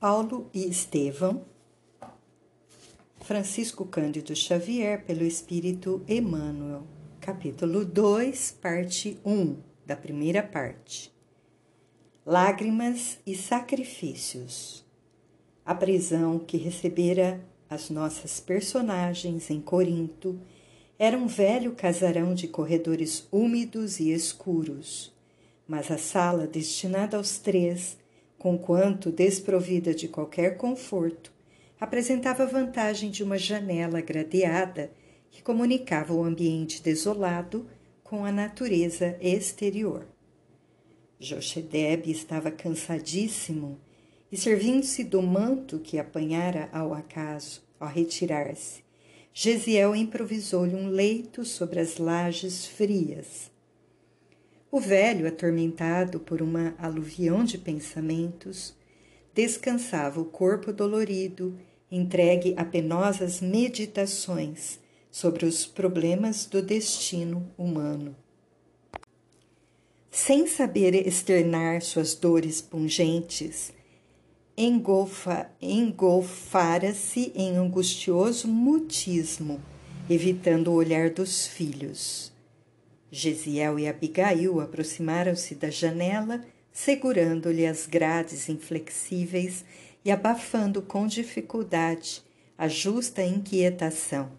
Paulo e Estevão, Francisco Cândido Xavier, pelo Espírito Emmanuel, capítulo 2, parte 1, da primeira parte. Lágrimas e sacrifícios. A prisão que recebera as nossas personagens em Corinto era um velho casarão de corredores úmidos e escuros, mas a sala destinada aos três conquanto desprovida de qualquer conforto, apresentava vantagem de uma janela gradeada que comunicava o ambiente desolado com a natureza exterior. Jochedeb estava cansadíssimo e, servindo-se do manto que apanhara ao acaso ao retirar-se, Gesiel improvisou-lhe um leito sobre as lajes frias o velho, atormentado por uma aluvião de pensamentos, descansava o corpo dolorido, entregue a penosas meditações sobre os problemas do destino humano. Sem saber externar suas dores pungentes, engolfa, engolfara-se em angustioso mutismo, evitando o olhar dos filhos. Gesiel e Abigail aproximaram-se da janela, segurando-lhe as grades inflexíveis e abafando com dificuldade a justa inquietação.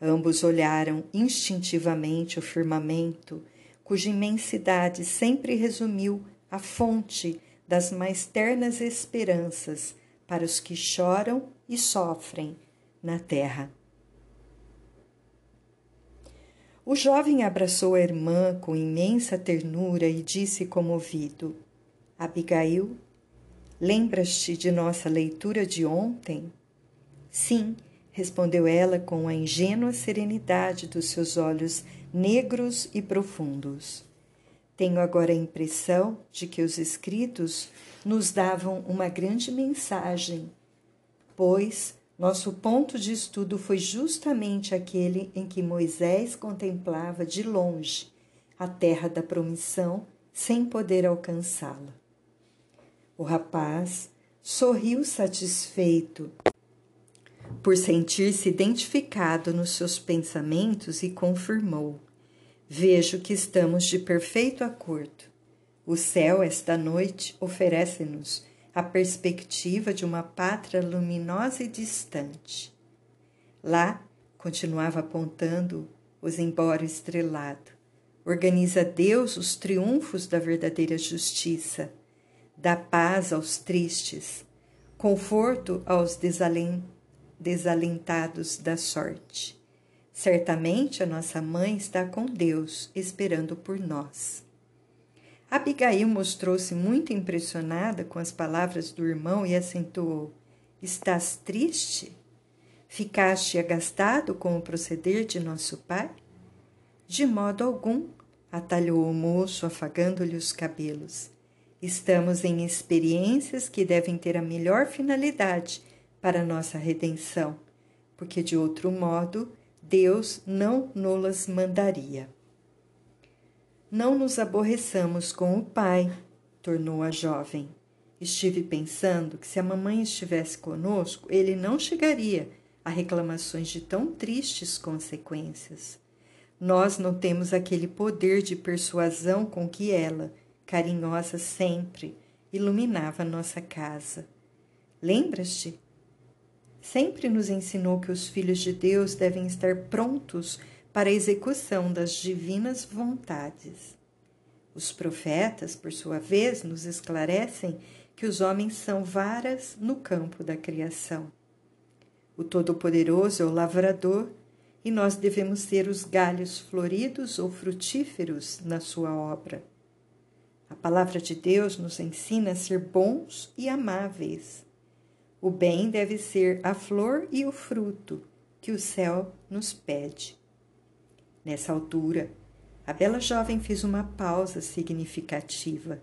Ambos olharam instintivamente o firmamento, cuja imensidade sempre resumiu a fonte das mais ternas esperanças para os que choram e sofrem na terra. O jovem abraçou a irmã com imensa ternura e disse comovido: Abigail, lembras-te de nossa leitura de ontem? Sim, respondeu ela com a ingênua serenidade dos seus olhos negros e profundos. Tenho agora a impressão de que os escritos nos davam uma grande mensagem, pois nosso ponto de estudo foi justamente aquele em que Moisés contemplava de longe a terra da promissão sem poder alcançá-la. O rapaz sorriu satisfeito por sentir-se identificado nos seus pensamentos e confirmou: Vejo que estamos de perfeito acordo. O céu, esta noite, oferece-nos a perspectiva de uma pátria luminosa e distante. Lá, continuava apontando os embora estrelado, organiza Deus os triunfos da verdadeira justiça, dá paz aos tristes, conforto aos desalentados da sorte. Certamente a nossa mãe está com Deus, esperando por nós. Abigail mostrou-se muito impressionada com as palavras do irmão e acentuou: Estás triste? Ficaste agastado com o proceder de nosso pai? De modo algum, atalhou o moço, afagando-lhe os cabelos. Estamos em experiências que devem ter a melhor finalidade para nossa redenção, porque de outro modo Deus não nos mandaria. Não nos aborreçamos com o pai, tornou a jovem. Estive pensando que se a mamãe estivesse conosco, ele não chegaria a reclamações de tão tristes consequências. Nós não temos aquele poder de persuasão com que ela, carinhosa sempre, iluminava nossa casa. Lembras-te? Sempre nos ensinou que os filhos de Deus devem estar prontos para a execução das divinas vontades. Os profetas, por sua vez, nos esclarecem que os homens são varas no campo da criação. O Todo-Poderoso é o lavrador e nós devemos ser os galhos floridos ou frutíferos na sua obra. A palavra de Deus nos ensina a ser bons e amáveis. O bem deve ser a flor e o fruto que o céu nos pede. Nessa altura, a bela jovem fez uma pausa significativa.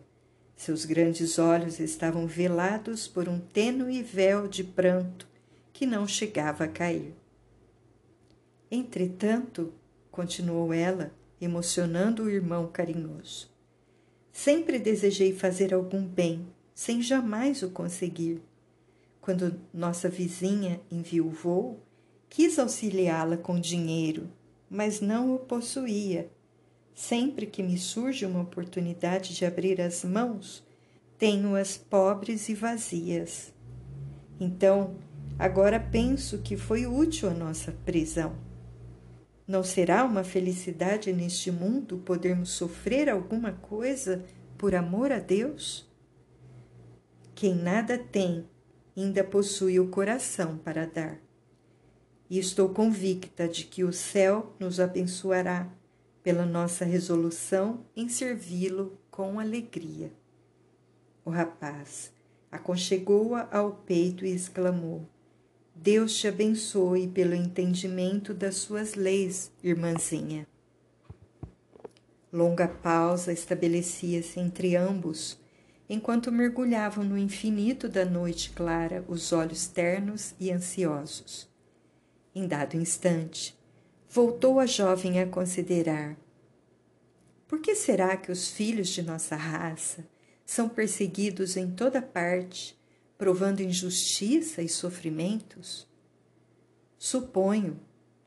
Seus grandes olhos estavam velados por um tênue véu de pranto que não chegava a cair. Entretanto, continuou ela, emocionando o irmão carinhoso, sempre desejei fazer algum bem, sem jamais o conseguir. quando nossa vizinha enviuvou, quis auxiliá-la com dinheiro, mas não o possuía. Sempre que me surge uma oportunidade de abrir as mãos, tenho-as pobres e vazias. Então, agora penso que foi útil a nossa prisão. Não será uma felicidade neste mundo podermos sofrer alguma coisa por amor a Deus? Quem nada tem, ainda possui o coração para dar. E estou convicta de que o céu nos abençoará pela nossa resolução em servi-lo com alegria. O rapaz aconchegou-a ao peito e exclamou: Deus te abençoe pelo entendimento das suas leis, irmãzinha. Longa pausa estabelecia-se entre ambos, enquanto mergulhavam no infinito da noite clara os olhos ternos e ansiosos. Em dado instante, voltou a jovem a considerar: por que será que os filhos de nossa raça são perseguidos em toda parte, provando injustiça e sofrimentos? Suponho,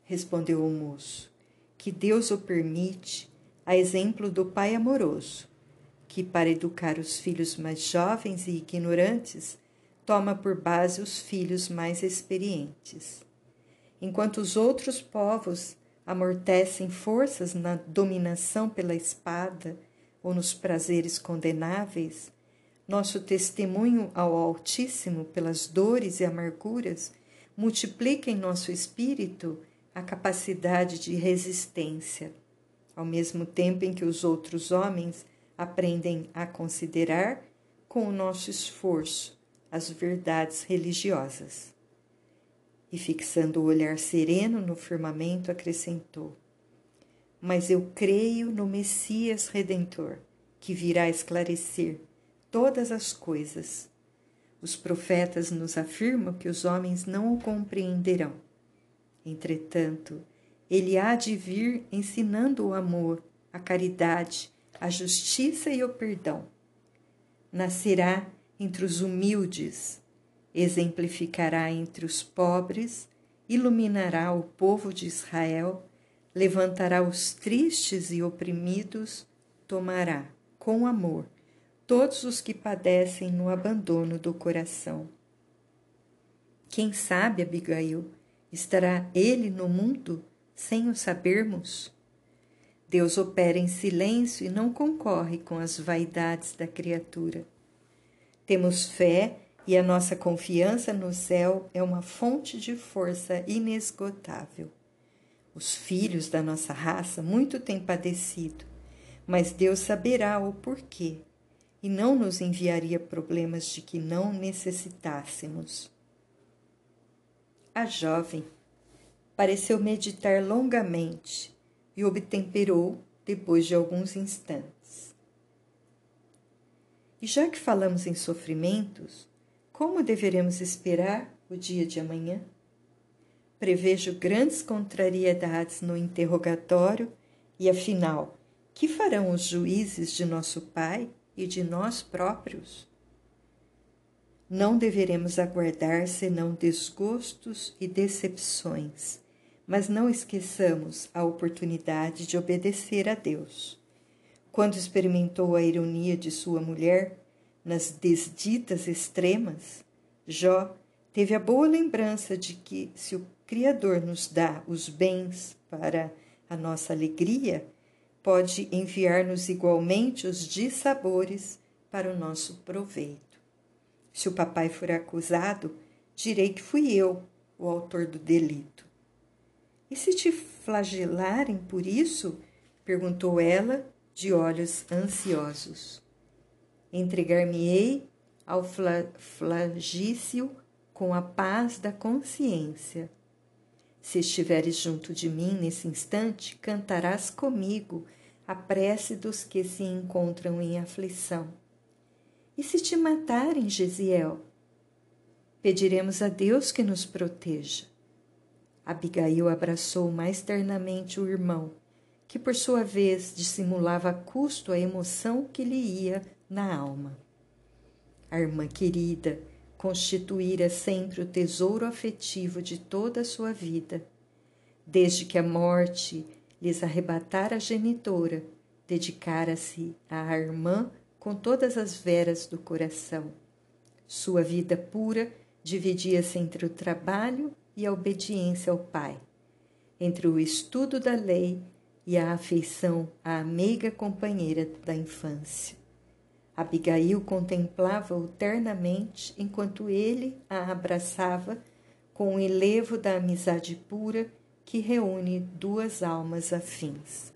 respondeu o moço, que Deus o permite, a exemplo do pai amoroso, que, para educar os filhos mais jovens e ignorantes, toma por base os filhos mais experientes. Enquanto os outros povos amortecem forças na dominação pela espada, ou nos prazeres condenáveis, nosso testemunho ao Altíssimo pelas dores e amarguras multiplica em nosso espírito a capacidade de resistência, ao mesmo tempo em que os outros homens aprendem a considerar, com o nosso esforço, as verdades religiosas. E fixando o olhar sereno no firmamento, acrescentou: mas eu creio no Messias Redentor, que virá esclarecer todas as coisas. Os profetas nos afirmam que os homens não o compreenderão. Entretanto, ele há de vir ensinando o amor, a caridade, a justiça e o perdão. Nascerá entre os humildes, exemplificará entre os pobres, iluminará o povo de Israel levantará os tristes e oprimidos, tomará, com amor, todos os que padecem no abandono do coração. Quem sabe, Abigail, estará ele no mundo sem o sabermos? Deus opera em silêncio e não concorre com as vaidades da criatura. Temos fé e a nossa confiança no céu é uma fonte de força inesgotável. Os filhos da nossa raça muito têm padecido, mas Deus saberá o porquê e não nos enviaria problemas de que não necessitássemos. A jovem pareceu meditar longamente e obtemperou depois de alguns instantes. E já que falamos em sofrimentos, como deveremos esperar o dia de amanhã? Prevejo grandes contrariedades no interrogatório e, afinal, que farão os juízes de nosso Pai e de nós próprios? Não deveremos aguardar senão desgostos e decepções, mas não esqueçamos a oportunidade de obedecer a Deus. Quando experimentou a ironia de sua mulher nas desditas extremas, Jó teve a boa lembrança de que, se o Criador nos dá os bens para a nossa alegria, pode enviar-nos igualmente os dissabores para o nosso proveito. Se o papai for acusado, direi que fui eu o autor do delito. E se te flagelarem por isso? perguntou ela, de olhos ansiosos. Entregar-me-ei ao flagício com a paz da consciência se estiveres junto de mim nesse instante, cantarás comigo a prece dos que se encontram em aflição. E se te matarem, Gesiel? Pediremos a Deus que nos proteja. Abigail abraçou mais ternamente o irmão, que por sua vez dissimulava a custo a emoção que lhe ia na alma. A irmã querida, constituíra sempre o tesouro afetivo de toda a sua vida. Desde que a morte lhes arrebatara a genitora, dedicara-se à irmã com todas as veras do coração. Sua vida pura dividia-se entre o trabalho e a obediência ao pai, entre o estudo da lei e a afeição à meiga companheira da infância. Abigail contemplava-o ternamente enquanto ele a abraçava com o elevo da amizade pura que reúne duas almas afins.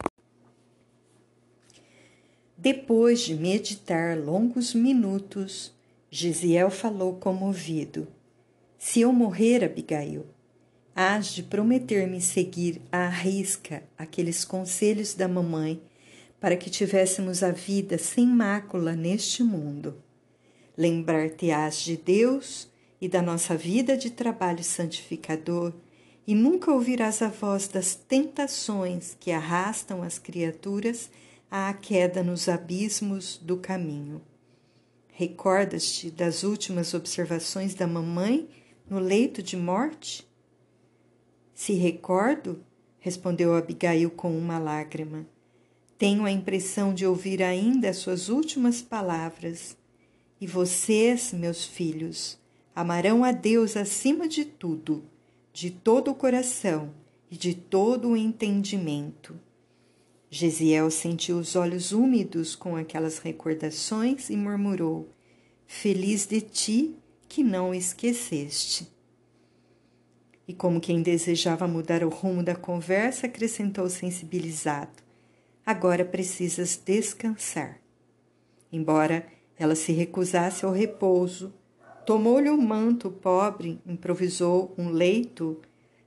Depois de meditar longos minutos, Gisiel falou comovido: Se eu morrer, Abigail, hás de prometer-me seguir à risca aqueles conselhos da mamãe para que tivéssemos a vida sem mácula neste mundo. Lembrar-te-ás de Deus e da nossa vida de trabalho santificador, e nunca ouvirás a voz das tentações que arrastam as criaturas à queda nos abismos do caminho. Recordas-te das últimas observações da mamãe no leito de morte? Se recordo, respondeu Abigail com uma lágrima. Tenho a impressão de ouvir ainda as suas últimas palavras. E vocês, meus filhos, amarão a Deus acima de tudo, de todo o coração e de todo o entendimento. Gesiel sentiu os olhos úmidos com aquelas recordações e murmurou: Feliz de ti que não esqueceste. E como quem desejava mudar o rumo da conversa, acrescentou sensibilizado: Agora precisas descansar. Embora ela se recusasse ao repouso, tomou-lhe o um manto pobre, improvisou um leito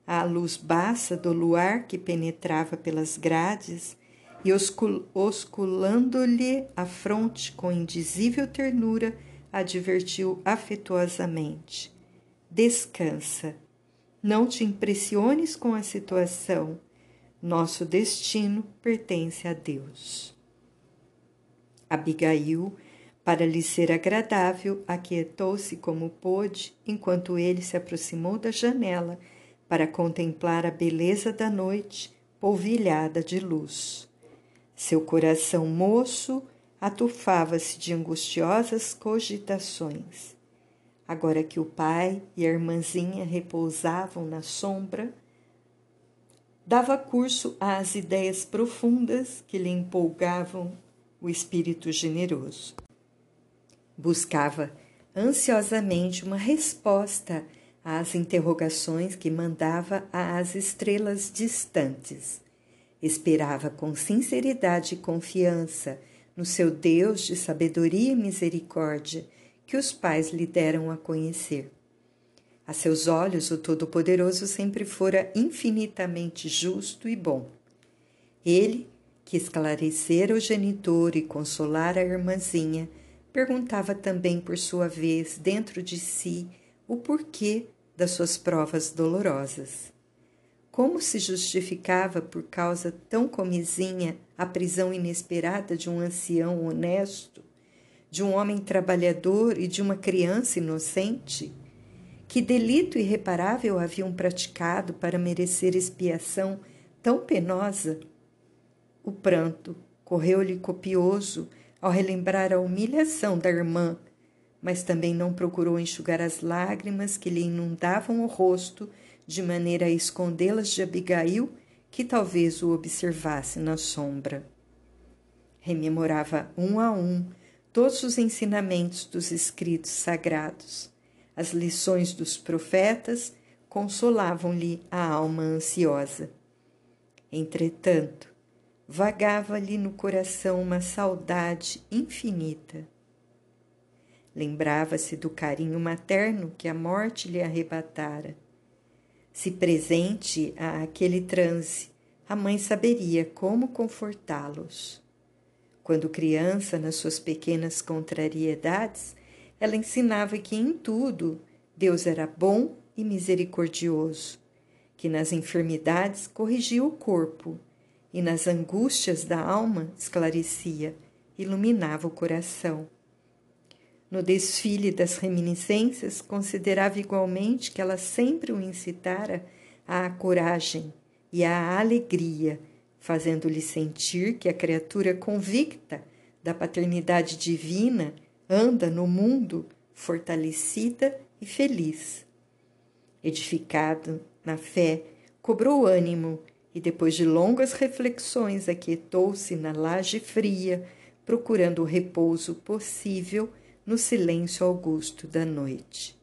à luz baça do luar que penetrava pelas grades e, osculando-lhe a fronte com indizível ternura, advertiu afetuosamente: Descansa, não te impressiones com a situação nosso destino pertence a Deus. Abigail, para lhe ser agradável, aquietou-se como pôde enquanto ele se aproximou da janela para contemplar a beleza da noite polvilhada de luz. Seu coração moço atufava-se de angustiosas cogitações. Agora que o pai e a irmãzinha repousavam na sombra, dava curso às ideias profundas que lhe empolgavam o espírito generoso. Buscava ansiosamente uma resposta às interrogações que mandava às estrelas distantes. Esperava com sinceridade e confiança no seu Deus de sabedoria e misericórdia que os pais lhe deram a conhecer. A seus olhos, o Todo-Poderoso sempre fora infinitamente justo e bom. Ele, que esclarecera o genitor e consolara a irmãzinha, perguntava também por sua vez dentro de si o porquê das suas provas dolorosas. Como se justificava por causa tão comizinha a prisão inesperada de um ancião honesto, de um homem trabalhador e de uma criança inocente? Que delito irreparável haviam praticado para merecer expiação tão penosa? O pranto correu-lhe copioso ao relembrar a humilhação da irmã, mas também não procurou enxugar as lágrimas que lhe inundavam o rosto de maneira a escondê-las de Abigail, que talvez o observasse na sombra. Rememorava um a um todos os ensinamentos dos escritos sagrados as lições dos profetas consolavam-lhe a alma ansiosa. Entretanto, vagava-lhe no coração uma saudade infinita. Lembrava-se do carinho materno que a morte lhe arrebatara. Se presente a aquele transe, a mãe saberia como confortá-los. Quando criança, nas suas pequenas contrariedades, ela ensinava que em tudo Deus era bom e misericordioso, que nas enfermidades corrigia o corpo e nas angústias da alma esclarecia, iluminava o coração. no desfile das reminiscências, considerava igualmente que ela sempre o incitara à coragem e à alegria, fazendo-lhe sentir que a criatura convicta da paternidade divina anda no mundo fortalecida e feliz. Edificado na fé, cobrou ânimo e, depois de longas reflexões, aquietou-se na laje fria, procurando o repouso possível no silêncio augusto da noite.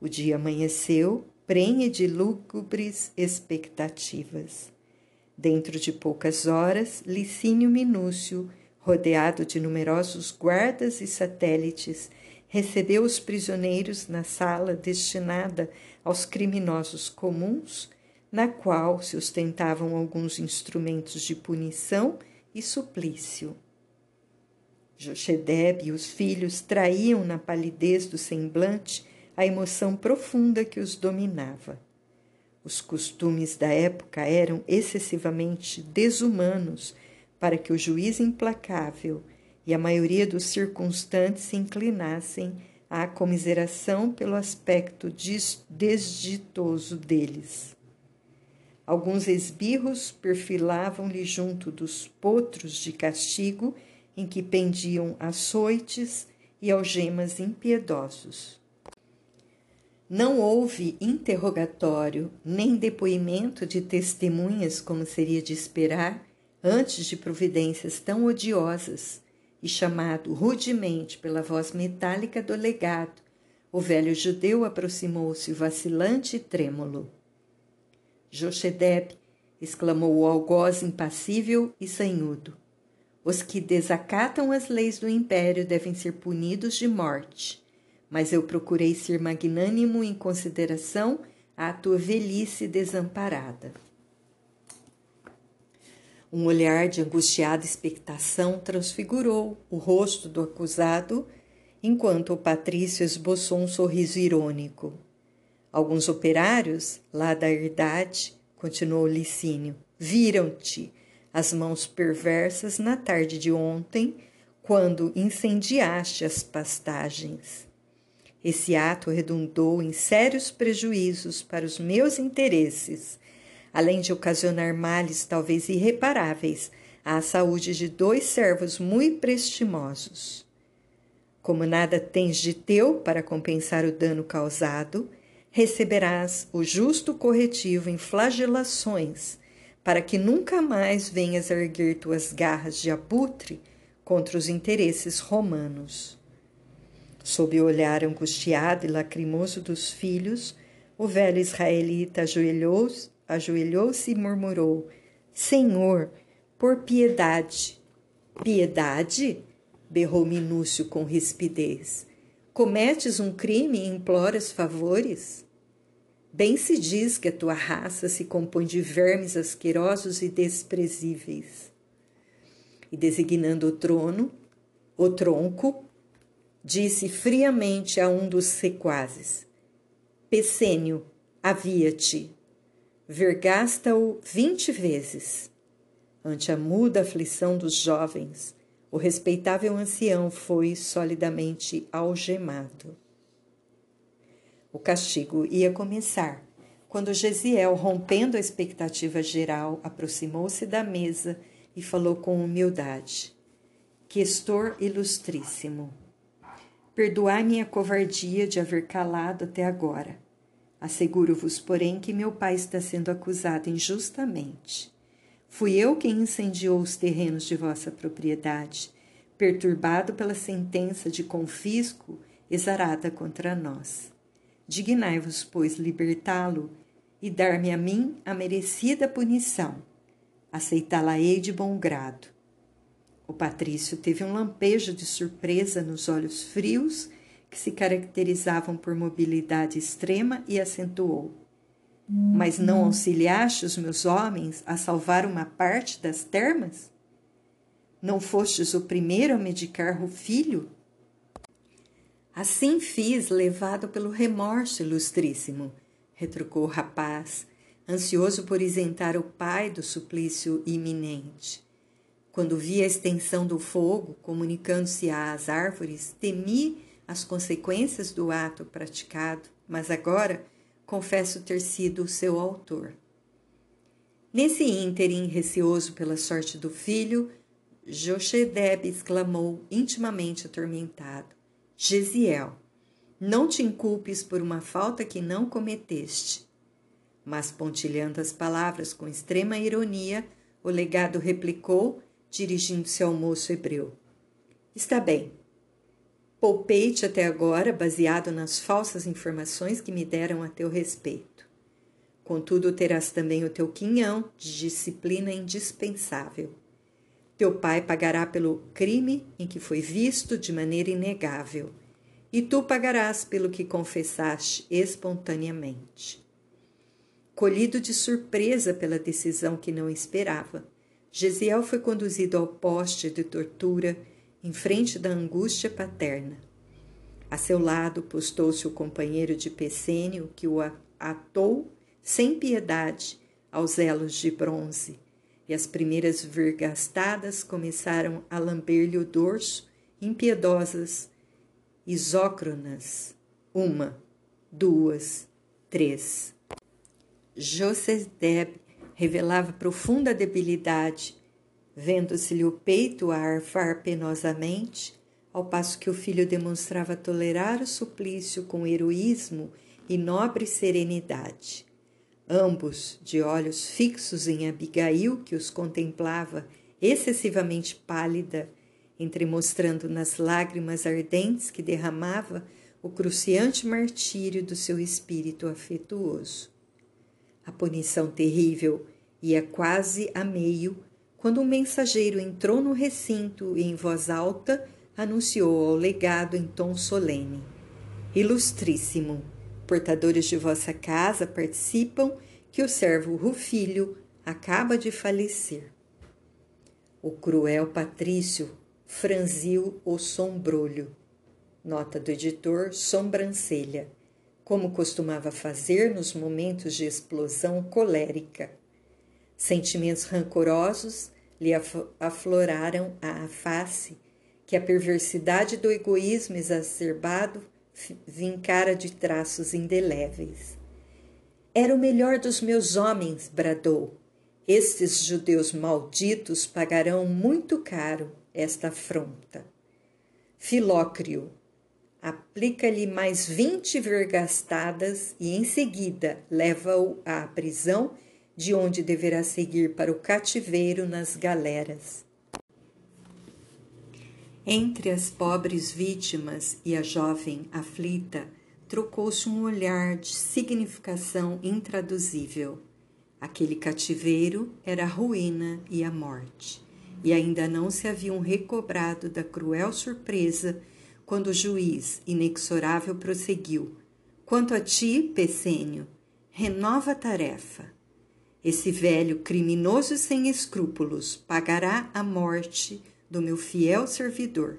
O dia amanheceu, prenhe de lúgubres expectativas. Dentro de poucas horas, Licínio Minúcio, rodeado de numerosos guardas e satélites, recebeu os prisioneiros na sala destinada aos criminosos comuns, na qual se ostentavam alguns instrumentos de punição e suplício. Jochedeb e os filhos traíam na palidez do semblante a emoção profunda que os dominava. Os costumes da época eram excessivamente desumanos para que o juiz implacável e a maioria dos circunstantes se inclinassem à comiseração pelo aspecto desditoso deles. Alguns esbirros perfilavam-lhe junto dos potros de castigo em que pendiam açoites e algemas impiedosos. Não houve interrogatório nem depoimento de testemunhas, como seria de esperar, antes de providências tão odiosas e chamado rudemente pela voz metálica do legado, o velho judeu aproximou-se vacilante e trêmulo. Jochedeb, exclamou o algoz impassível e sanhudo. Os que desacatam as leis do império devem ser punidos de morte, mas eu procurei ser magnânimo em consideração à tua velhice desamparada. Um olhar de angustiada expectação transfigurou o rosto do acusado, enquanto o patrício esboçou um sorriso irônico. Alguns operários, lá da herdade, continuou Licínio, viram-te as mãos perversas na tarde de ontem, quando incendiaste as pastagens. Esse ato redundou em sérios prejuízos para os meus interesses além de ocasionar males talvez irreparáveis à saúde de dois servos muito prestimosos. Como nada tens de teu para compensar o dano causado, receberás o justo corretivo em flagelações, para que nunca mais venhas a erguer tuas garras de abutre contra os interesses romanos. Sob o olhar angustiado e lacrimoso dos filhos, o velho israelita ajoelhou-se ajoelhou-se e murmurou: Senhor, por piedade. Piedade? berrou Minúcio com rispidez. Cometes um crime e imploras favores? Bem se diz que a tua raça se compõe de vermes asquerosos e desprezíveis. E designando o trono, o tronco, disse friamente a um dos sequazes: Pessênio, havia-te vergasta-o vinte vezes. Ante a muda aflição dos jovens, o respeitável ancião foi solidamente algemado. O castigo ia começar, quando Gesiel, rompendo a expectativa geral, aproximou-se da mesa e falou com humildade: Questor ilustríssimo, perdoai minha covardia de haver calado até agora Asseguro-vos, porém, que meu pai está sendo acusado injustamente. Fui eu quem incendiou os terrenos de vossa propriedade, perturbado pela sentença de confisco exarada contra nós. Dignai-vos, pois, libertá-lo e dar-me a mim a merecida punição. Aceitá-la-ei de bom grado. O patrício teve um lampejo de surpresa nos olhos frios que se caracterizavam por mobilidade extrema, e acentuou: Mas não auxiliaste os meus homens a salvar uma parte das termas? Não fostes o primeiro a medicar o filho? Assim fiz, levado pelo remorso, ilustríssimo, retrucou o rapaz, ansioso por isentar o pai do suplício iminente. Quando vi a extensão do fogo comunicando-se às árvores, temi as consequências do ato praticado, mas agora confesso ter sido o seu autor. Nesse ínterim, receoso pela sorte do filho, Jochedeb exclamou, intimamente atormentado: Gesiel, não te inculpes por uma falta que não cometeste. Mas, pontilhando as palavras com extrema ironia, o legado replicou, dirigindo-se ao moço hebreu: Está bem. Poupei-te até agora, baseado nas falsas informações que me deram a teu respeito. Contudo, terás também o teu quinhão de disciplina indispensável. Teu pai pagará pelo crime em que foi visto de maneira inegável, e tu pagarás pelo que confessaste espontaneamente. Colhido de surpresa pela decisão que não esperava, Gesiel foi conduzido ao poste de tortura em frente da angústia paterna. A seu lado postou-se o companheiro de Pessênio, que o atou sem piedade aos elos de bronze e as primeiras vergastadas começaram a lamber-lhe o dorso, impiedosas, isócronas. Uma, duas, três. Josedeb revelava profunda debilidade, vendo-se-lhe o peito a arfar penosamente, ao passo que o filho demonstrava tolerar o suplício com heroísmo e nobre serenidade. Ambos, de olhos fixos em Abigail, que os contemplava excessivamente pálida, entremostrando nas lágrimas ardentes que derramava o cruciante martírio do seu espírito afetuoso. A punição terrível ia quase a meio quando um mensageiro entrou no recinto e, em voz alta, anunciou ao legado em tom solene: Ilustríssimo! portadores de vossa casa participam que o servo Rufilho acaba de falecer. O cruel Patrício franziu o sombrolho. Nota do editor: sobrancelha, como costumava fazer nos momentos de explosão colérica. Sentimentos rancorosos lhe afloraram à face que a perversidade do egoísmo exacerbado vincara de traços indeléveis. Era o melhor dos meus homens, bradou. Estes judeus malditos pagarão muito caro esta afronta. Filócrio, aplica-lhe mais vinte vergastadas e em seguida leva-o à prisão, de onde deverá seguir para o cativeiro nas galeras. Entre as pobres vítimas e a jovem aflita, trocou-se um olhar de significação intraduzível. Aquele cativeiro era a ruína e a morte, e ainda não se haviam recobrado da cruel surpresa quando o juiz inexorável prosseguiu: Quanto a ti, Pessênio, renova a tarefa. Esse velho criminoso sem escrúpulos pagará a morte do meu fiel servidor.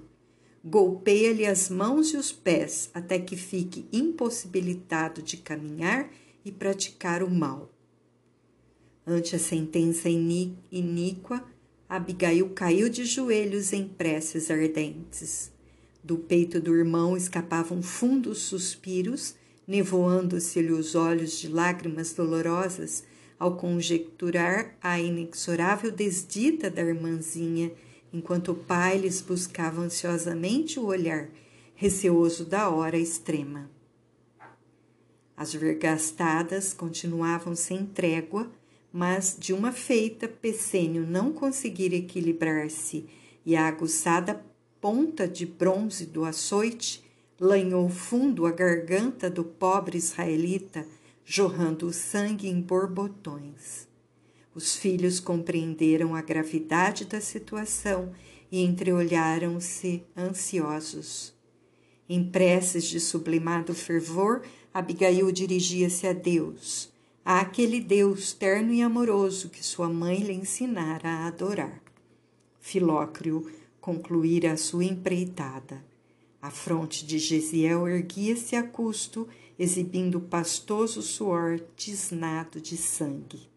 Golpeia-lhe as mãos e os pés até que fique impossibilitado de caminhar e praticar o mal. Ante a sentença iníqua, Abigail caiu de joelhos em preces ardentes. Do peito do irmão escapavam fundos suspiros, nevoando-se-lhe os olhos de lágrimas dolorosas ao conjecturar a inexorável desdita da irmãzinha enquanto o pai lhes buscava ansiosamente o olhar, receoso da hora extrema. As vergastadas continuavam sem trégua, mas de uma feita Pessênio não conseguira equilibrar-se e a aguçada ponta de bronze do açoite lanhou fundo a garganta do pobre israelita, jorrando o sangue em borbotões. Os filhos compreenderam a gravidade da situação e entreolharam-se ansiosos. Em preces de sublimado fervor, Abigail dirigia-se a Deus, a aquele Deus terno e amoroso que sua mãe lhe ensinara a adorar. Filócrio concluíra a sua empreitada. A fronte de Gesiel erguia-se a custo, exibindo pastoso suor tisnado de sangue.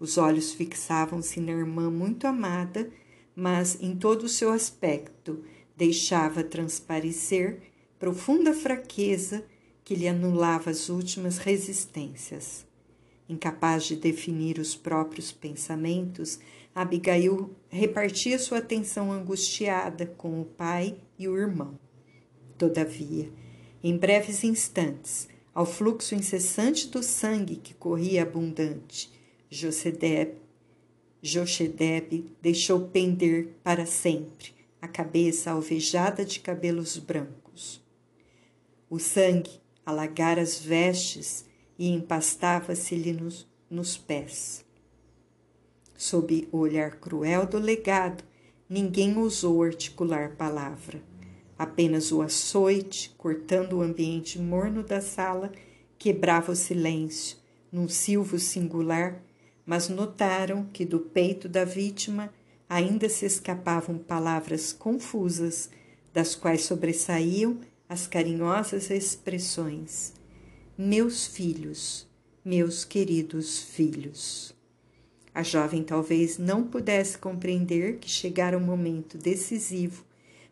Os olhos fixavam-se na irmã muito amada, mas em todo o seu aspecto deixava transparecer profunda fraqueza que lhe anulava as últimas resistências. Incapaz de definir os próprios pensamentos, Abigail repartia sua atenção angustiada com o pai e o irmão. Todavia, em breves instantes, ao fluxo incessante do sangue que corria abundante, Josedeb, Jochedeb deixou pender para sempre a cabeça alvejada de cabelos brancos. O sangue alagara as vestes e empastava-se-lhe nos, nos pés. Sob o olhar cruel do legado, ninguém ousou articular palavra. Apenas o açoite, cortando o ambiente morno da sala, quebrava o silêncio, num silvo singular, mas notaram que do peito da vítima ainda se escapavam palavras confusas, das quais sobressaíam as carinhosas expressões: Meus filhos, meus queridos filhos. A jovem talvez não pudesse compreender que chegara o momento decisivo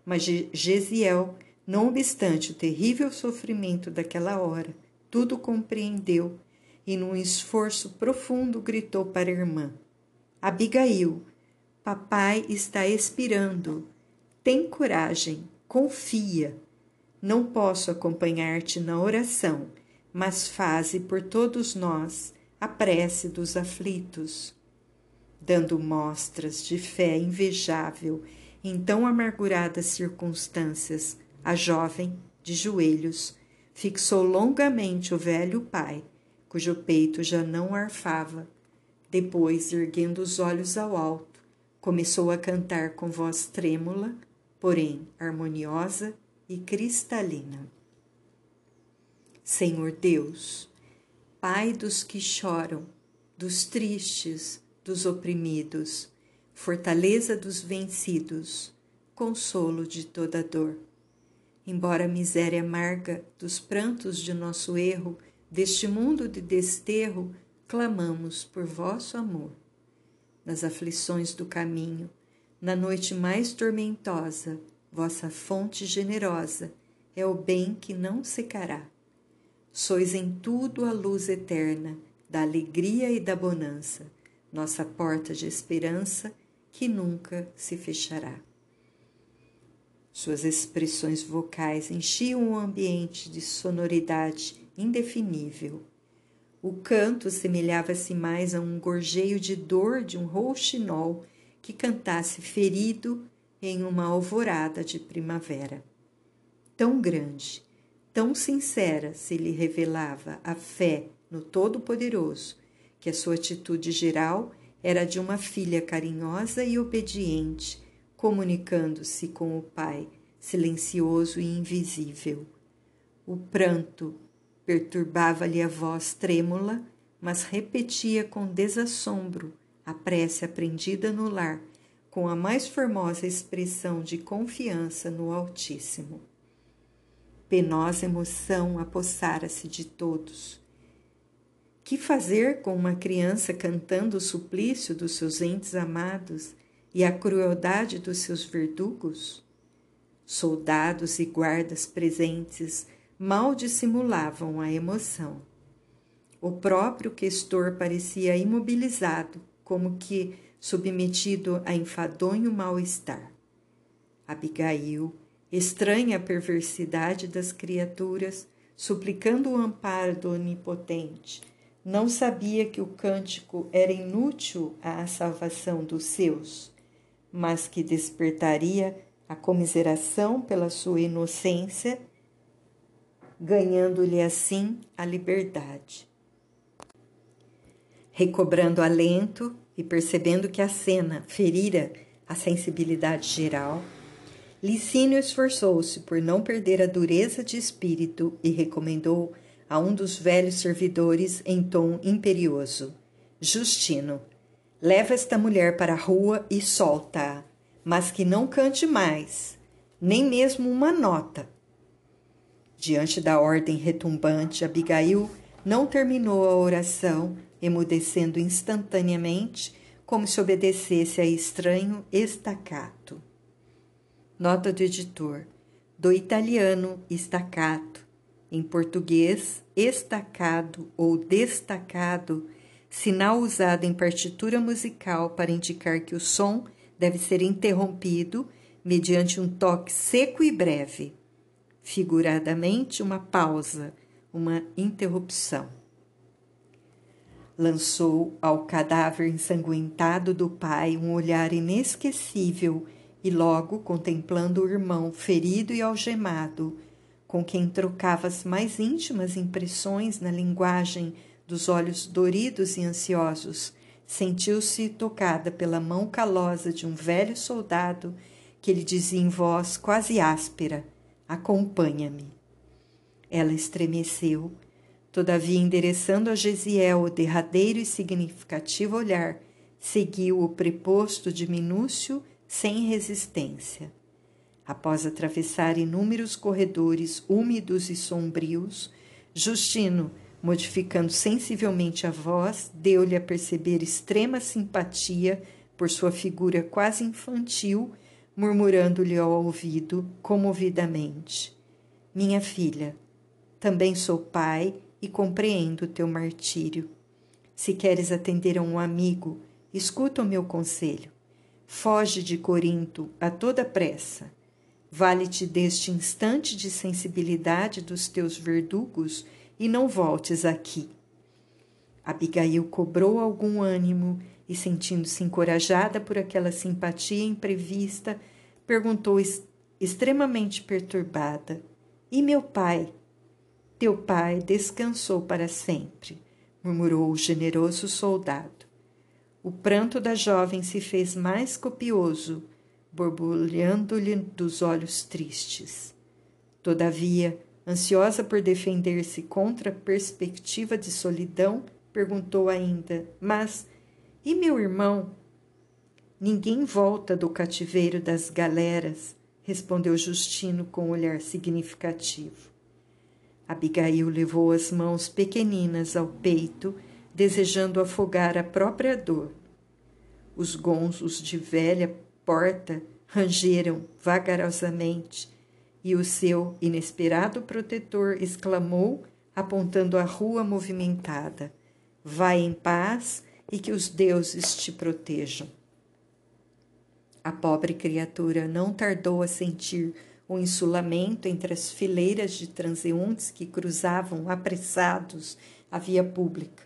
mas Gesiel, não obstante o terrível sofrimento daquela hora, tudo compreendeu e, num esforço profundo, gritou para a irmã: Abigail, papai está expirando. Tem coragem, confia. Não posso acompanhar-te na oração, mas faze por todos nós a prece dos aflitos. Dando mostras de fé invejável em tão amarguradas circunstâncias, a jovem, de joelhos, fixou longamente o velho pai, cujo peito já não arfava. Depois, erguendo os olhos ao alto, começou a cantar com voz trêmula, porém harmoniosa e cristalina. Senhor Deus, Pai dos que choram, dos tristes, dos oprimidos, fortaleza dos vencidos, consolo de toda dor. Embora a miséria amarga dos prantos de nosso erro, deste mundo de desterro, clamamos por vosso amor. Nas aflições do caminho, na noite mais tormentosa, vossa fonte generosa é o bem que não secará. Sois em tudo a luz eterna, da alegria e da bonança, nossa porta de esperança que nunca se fechará. Suas expressões vocais enchiam o ambiente de sonoridade indefinível. O canto semelhava-se mais a um gorjeio de dor de um rouxinol que cantasse ferido em uma alvorada de primavera. Tão grande, tão sincera se lhe revelava a fé no Todo-Poderoso, que a sua atitude geral era de uma filha carinhosa e obediente, comunicando-se com o pai, silencioso e invisível. O pranto perturbava-lhe a voz trêmula, mas repetia com desassombro a prece aprendida no lar, com a mais formosa expressão de confiança no Altíssimo. Penosa emoção apossara-se de todos que fazer com uma criança cantando o suplício dos seus entes amados e a crueldade dos seus verdugos? Soldados e guardas presentes mal dissimulavam a emoção. O próprio questor parecia imobilizado, como que submetido a enfadonho mal-estar. Abigail, estranha a perversidade das criaturas, suplicando o amparo do Onipotente, não sabia que o cântico era inútil à salvação dos seus, mas que despertaria a comiseração pela sua inocência, ganhando-lhe assim a liberdade. Recobrando alento e percebendo que a cena ferira a sensibilidade geral, Licínio esforçou-se por não perder a dureza de espírito e recomendou a um dos velhos servidores em tom imperioso: Justino, leva esta mulher para a rua e solta-a, mas que não cante mais, nem mesmo uma nota. Diante da ordem retumbante, Abigail não terminou a oração, emudecendo instantaneamente, como se obedecesse a estranho estacato. Nota do editor: do italiano staccato, em português estacado ou destacado, sinal usado em partitura musical para indicar que o som deve ser interrompido mediante um toque seco e breve, figuradamente uma pausa, uma interrupção. Lançou ao cadáver ensanguentado do pai um olhar inesquecível e logo, contemplando o irmão ferido e algemado, com quem trocava as mais íntimas impressões na linguagem dos olhos doridos e ansiosos, sentiu-se tocada pela mão calosa de um velho soldado que lhe dizia em voz quase áspera: Acompanha-me. Ela estremeceu, todavia, endereçando a Gesiel o derradeiro e significativo olhar, seguiu o preposto de Minúcio sem resistência. Após atravessar inúmeros corredores úmidos e sombrios, Justino, modificando sensivelmente a voz, deu-lhe a perceber extrema simpatia por sua figura quase infantil, murmurando-lhe ao ouvido comovidamente: Minha filha, também sou pai e compreendo teu martírio. Se queres atender a um amigo, escuta o meu conselho. Foge de Corinto a toda pressa. Vale-te deste instante de sensibilidade dos teus verdugos e não voltes aqui. Abigail cobrou algum ânimo e, sentindo-se encorajada por aquela simpatia imprevista, perguntou extremamente perturbada: E meu pai? Teu pai descansou para sempre, murmurou o generoso soldado. O pranto da jovem se fez mais copioso, borbulhando-lhe dos olhos tristes. Todavia, ansiosa por defender-se contra a perspectiva de solidão, perguntou ainda: Mas e meu irmão? Ninguém volta do cativeiro das galeras, respondeu Justino com um olhar significativo. Abigail levou as mãos pequeninas ao peito, desejando afogar a própria dor. Os gonzos de velha porta rangeram vagarosamente e o seu inesperado protetor exclamou, apontando a rua movimentada: Vai em paz e que os deuses te protejam. A pobre criatura não tardou a sentir o insulamento entre as fileiras de transeuntes que cruzavam apressados a via pública.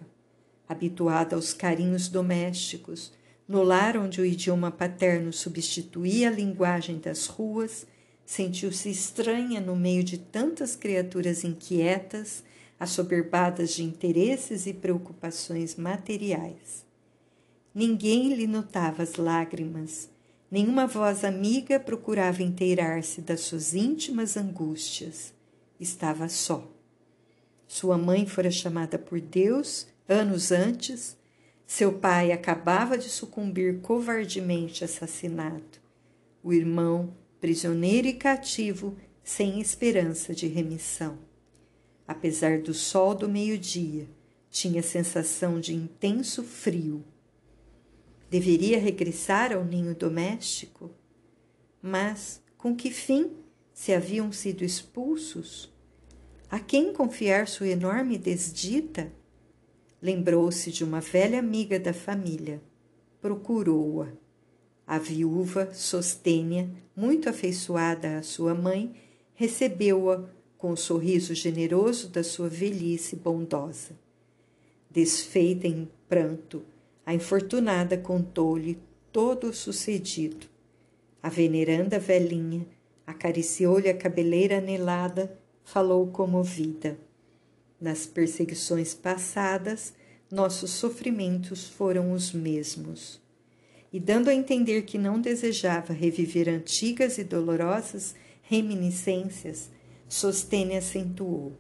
Habituada aos carinhos domésticos, no lar onde o idioma paterno substituía a linguagem das ruas, sentiu-se estranha no meio de tantas criaturas inquietas, assoberbadas de interesses e preocupações materiais. Ninguém lhe notava as lágrimas, Nenhuma voz amiga procurava inteirar-se das suas íntimas angústias. Estava só. Sua mãe fora chamada por Deus anos antes. Seu pai acabava de sucumbir covardemente assassinado. O irmão, prisioneiro e cativo, sem esperança de remissão. Apesar do sol do meio-dia, tinha sensação de intenso frio Deveria regressar ao ninho doméstico? Mas com que fim, se haviam sido expulsos? A quem confiar sua enorme desdita? Lembrou-se de uma velha amiga da família. Procurou-a. A viúva, Sostênia, muito afeiçoada à sua mãe, recebeu-a com o sorriso generoso da sua velhice bondosa. Desfeita em pranto, a infortunada contou-lhe todo o sucedido. A veneranda velhinha acariciou-lhe a cabeleira anelada, falou comovida. Nas perseguições passadas, nossos sofrimentos foram os mesmos. E dando a entender que não desejava reviver antigas e dolorosas reminiscências, Sostene acentuou: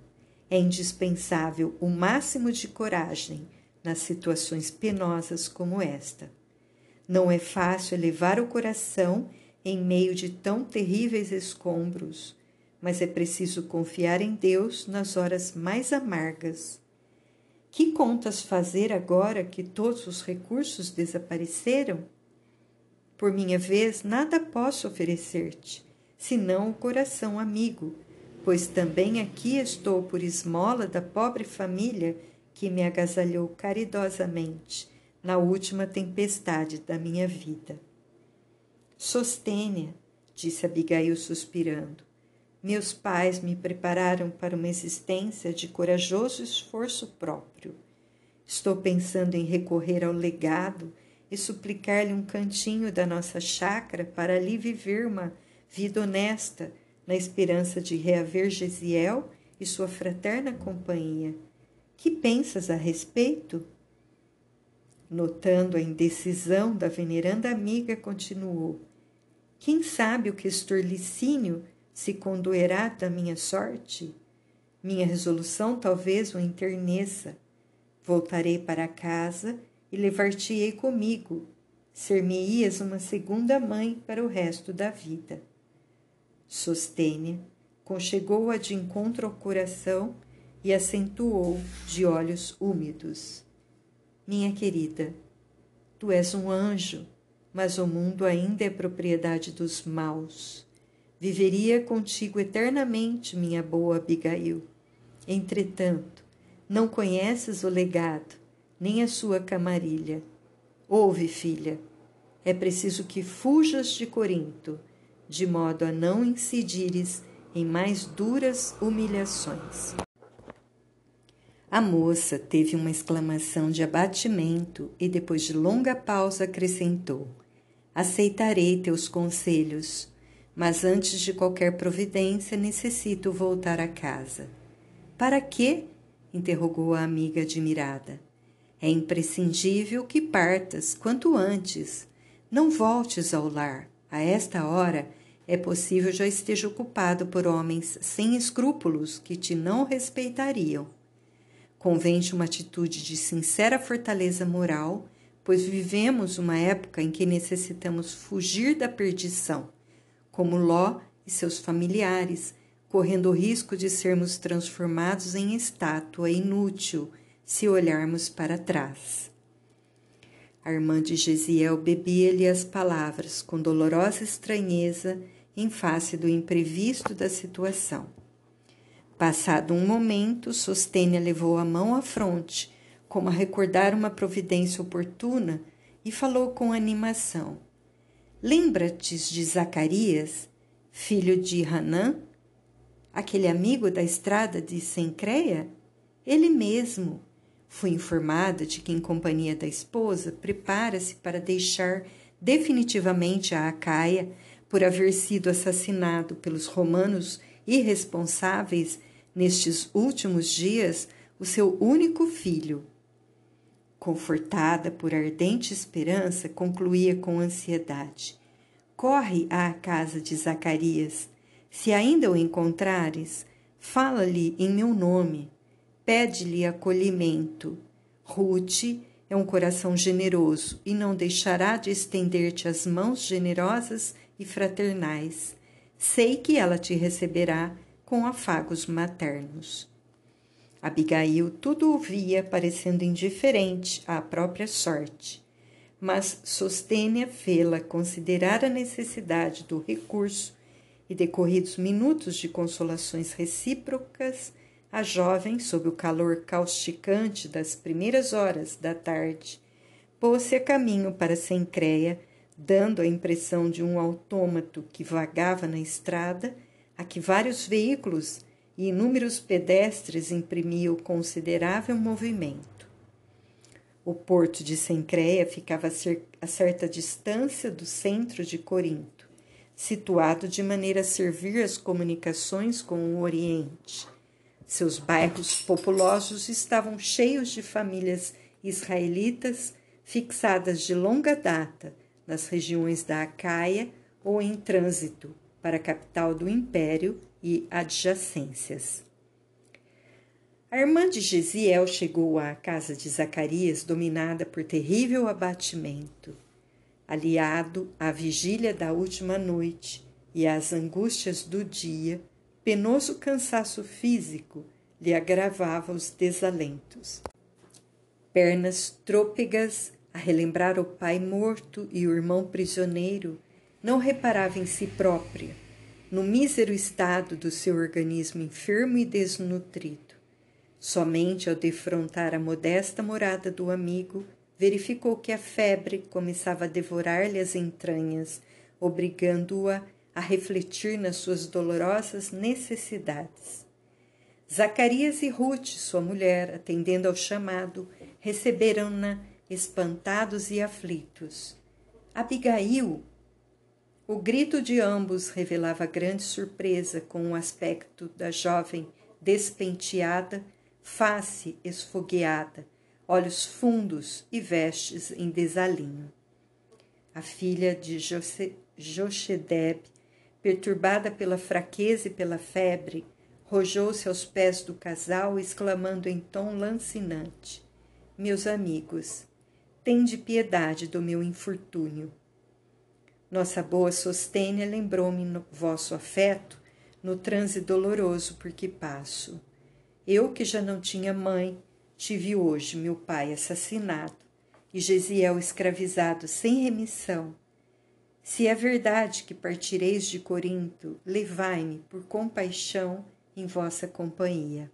é indispensável o máximo de coragem nas situações penosas como esta. Não é fácil elevar o coração em meio de tão terríveis escombros, mas é preciso confiar em Deus nas horas mais amargas. Que contas fazer agora que todos os recursos desapareceram? Por minha vez, nada posso oferecer-te, senão o coração amigo, pois também aqui estou por esmola da pobre família que me agasalhou caridosamente na última tempestade da minha vida. Sostênia, disse Abigail suspirando. Meus pais me prepararam para uma existência de corajoso esforço próprio. Estou pensando em recorrer ao legado e suplicar-lhe um cantinho da nossa chácara para ali viver uma vida honesta, na esperança de reaver Gesiel e sua fraterna companhia. Que pensas a respeito? Notando a indecisão da veneranda amiga, continuou: Quem sabe o que Estorlicínio se condoerá da minha sorte? Minha resolução talvez o enterneça. Voltarei para casa e levar-te-ei comigo. Ser-me-ias uma segunda mãe para o resto da vida. Sostênia conchegou-a de encontro ao coração e acentuou de olhos úmidos. Minha querida, tu és um anjo, mas o mundo ainda é propriedade dos maus. Viveria contigo eternamente, minha boa Abigail. Entretanto, não conheces o legado, nem a sua camarilha. Ouve, filha, é preciso que fujas de Corinto, de modo a não incidires em mais duras humilhações. A moça teve uma exclamação de abatimento e, depois de longa pausa, acrescentou: Aceitarei teus conselhos, mas antes de qualquer providência necessito voltar a casa. Para quê? interrogou a amiga admirada. É imprescindível que partas quanto antes. Não voltes ao lar. A esta hora é possível já esteja ocupado por homens sem escrúpulos que te não respeitariam. Convém-te uma atitude de sincera fortaleza moral, pois vivemos uma época em que necessitamos fugir da perdição, como Ló e seus familiares, correndo o risco de sermos transformados em estátua inútil se olharmos para trás. A irmã de Gesiel bebia-lhe as palavras com dolorosa estranheza em face do imprevisto da situação. Passado um momento, Sostênia levou a mão à fronte, como a recordar uma providência oportuna, e falou com animação. Lembra-te de Zacarias, filho de Hanã, aquele amigo da estrada de Sencreia? Ele mesmo. Fui informada de que, em companhia da esposa, prepara-se para deixar definitivamente a Acaia por haver sido assassinado pelos romanos irresponsáveis nestes últimos dias o seu único filho. Confortada por ardente esperança, concluía com ansiedade: Corre à casa de Zacarias. Se ainda o encontrares, fala-lhe em meu nome, pede-lhe acolhimento. Ruth é um coração generoso e não deixará de estender-te as mãos generosas e fraternais. Sei que ela te receberá com afagos maternos. Abigail tudo ouvia, parecendo indiferente à própria sorte, mas Sostênia fê-la considerar a necessidade do recurso e, decorridos minutos de consolações recíprocas, a jovem, sob o calor causticante das primeiras horas da tarde, pôs-se a caminho para Sencreia, dando a impressão de um autômato que vagava na estrada a que vários veículos e inúmeros pedestres imprimiam considerável movimento. O porto de Sencreia ficava a certa distância do centro de Corinto, situado de maneira a servir as comunicações com o Oriente. Seus bairros populosos estavam cheios de famílias israelitas fixadas de longa data nas regiões da Acaia ou em trânsito para a capital do império e adjacências. A irmã de Gesiel chegou à casa de Zacarias dominada por terrível abatimento. Aliado à vigília da última noite e às angústias do dia, penoso cansaço físico lhe agravava os desalentos. Pernas trôpegas, a relembrar o pai morto e o irmão prisioneiro, não reparava em si própria, no mísero estado do seu organismo enfermo e desnutrido. Somente ao defrontar a modesta morada do amigo, verificou que a febre começava a devorar-lhe as entranhas, obrigando-a a refletir nas suas dolorosas necessidades. Zacarias e Ruth, sua mulher, atendendo ao chamado, receberam-na espantados e aflitos. Abigail! O grito de ambos revelava grande surpresa com o aspecto da jovem despenteada, face esfogueada, olhos fundos e vestes em desalinho. A filha de Jochedeb, perturbada pela fraqueza e pela febre, rojou-se aos pés do casal, exclamando em tom lancinante: Meus amigos, tende piedade do meu infortúnio. Nossa boa sostênia lembrou-me vosso afeto no transe doloroso por que passo. Eu, que já não tinha mãe, tive hoje meu pai assassinado e Gesiel escravizado sem remissão. Se é verdade que partireis de Corinto, levai-me por compaixão em vossa companhia.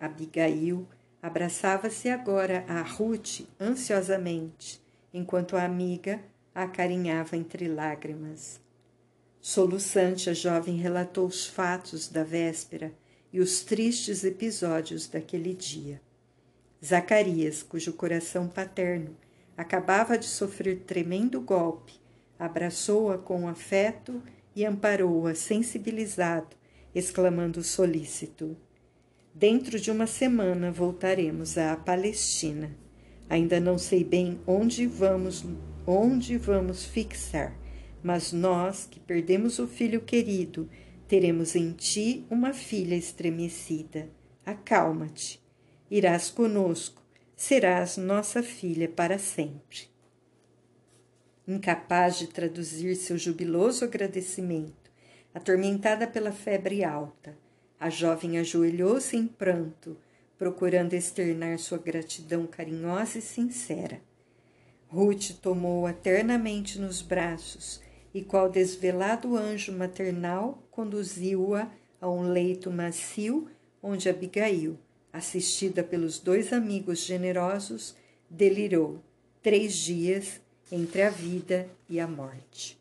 Abigail abraçava-se agora a Ruth ansiosamente, enquanto a amiga acarinhava entre lágrimas. Soluçante, a jovem relatou os fatos da véspera e os tristes episódios daquele dia. Zacarias, cujo coração paterno acabava de sofrer tremendo golpe, abraçou-a com afeto e amparou-a sensibilizado exclamando solícito: Dentro de uma semana voltaremos à Palestina. Ainda não sei bem onde vamos, onde vamos fixar, mas nós, que perdemos o filho querido, teremos em ti uma filha estremecida. Acalma-te. Irás conosco, serás nossa filha para sempre. Incapaz de traduzir seu jubiloso agradecimento, atormentada pela febre alta. A jovem ajoelhou-se em pranto, procurando externar sua gratidão carinhosa e sincera. Ruth tomou-a ternamente nos braços e, qual desvelado anjo maternal, conduziu-a a um leito macio onde Abigail, assistida pelos dois amigos generosos, delirou três dias entre a vida e a morte.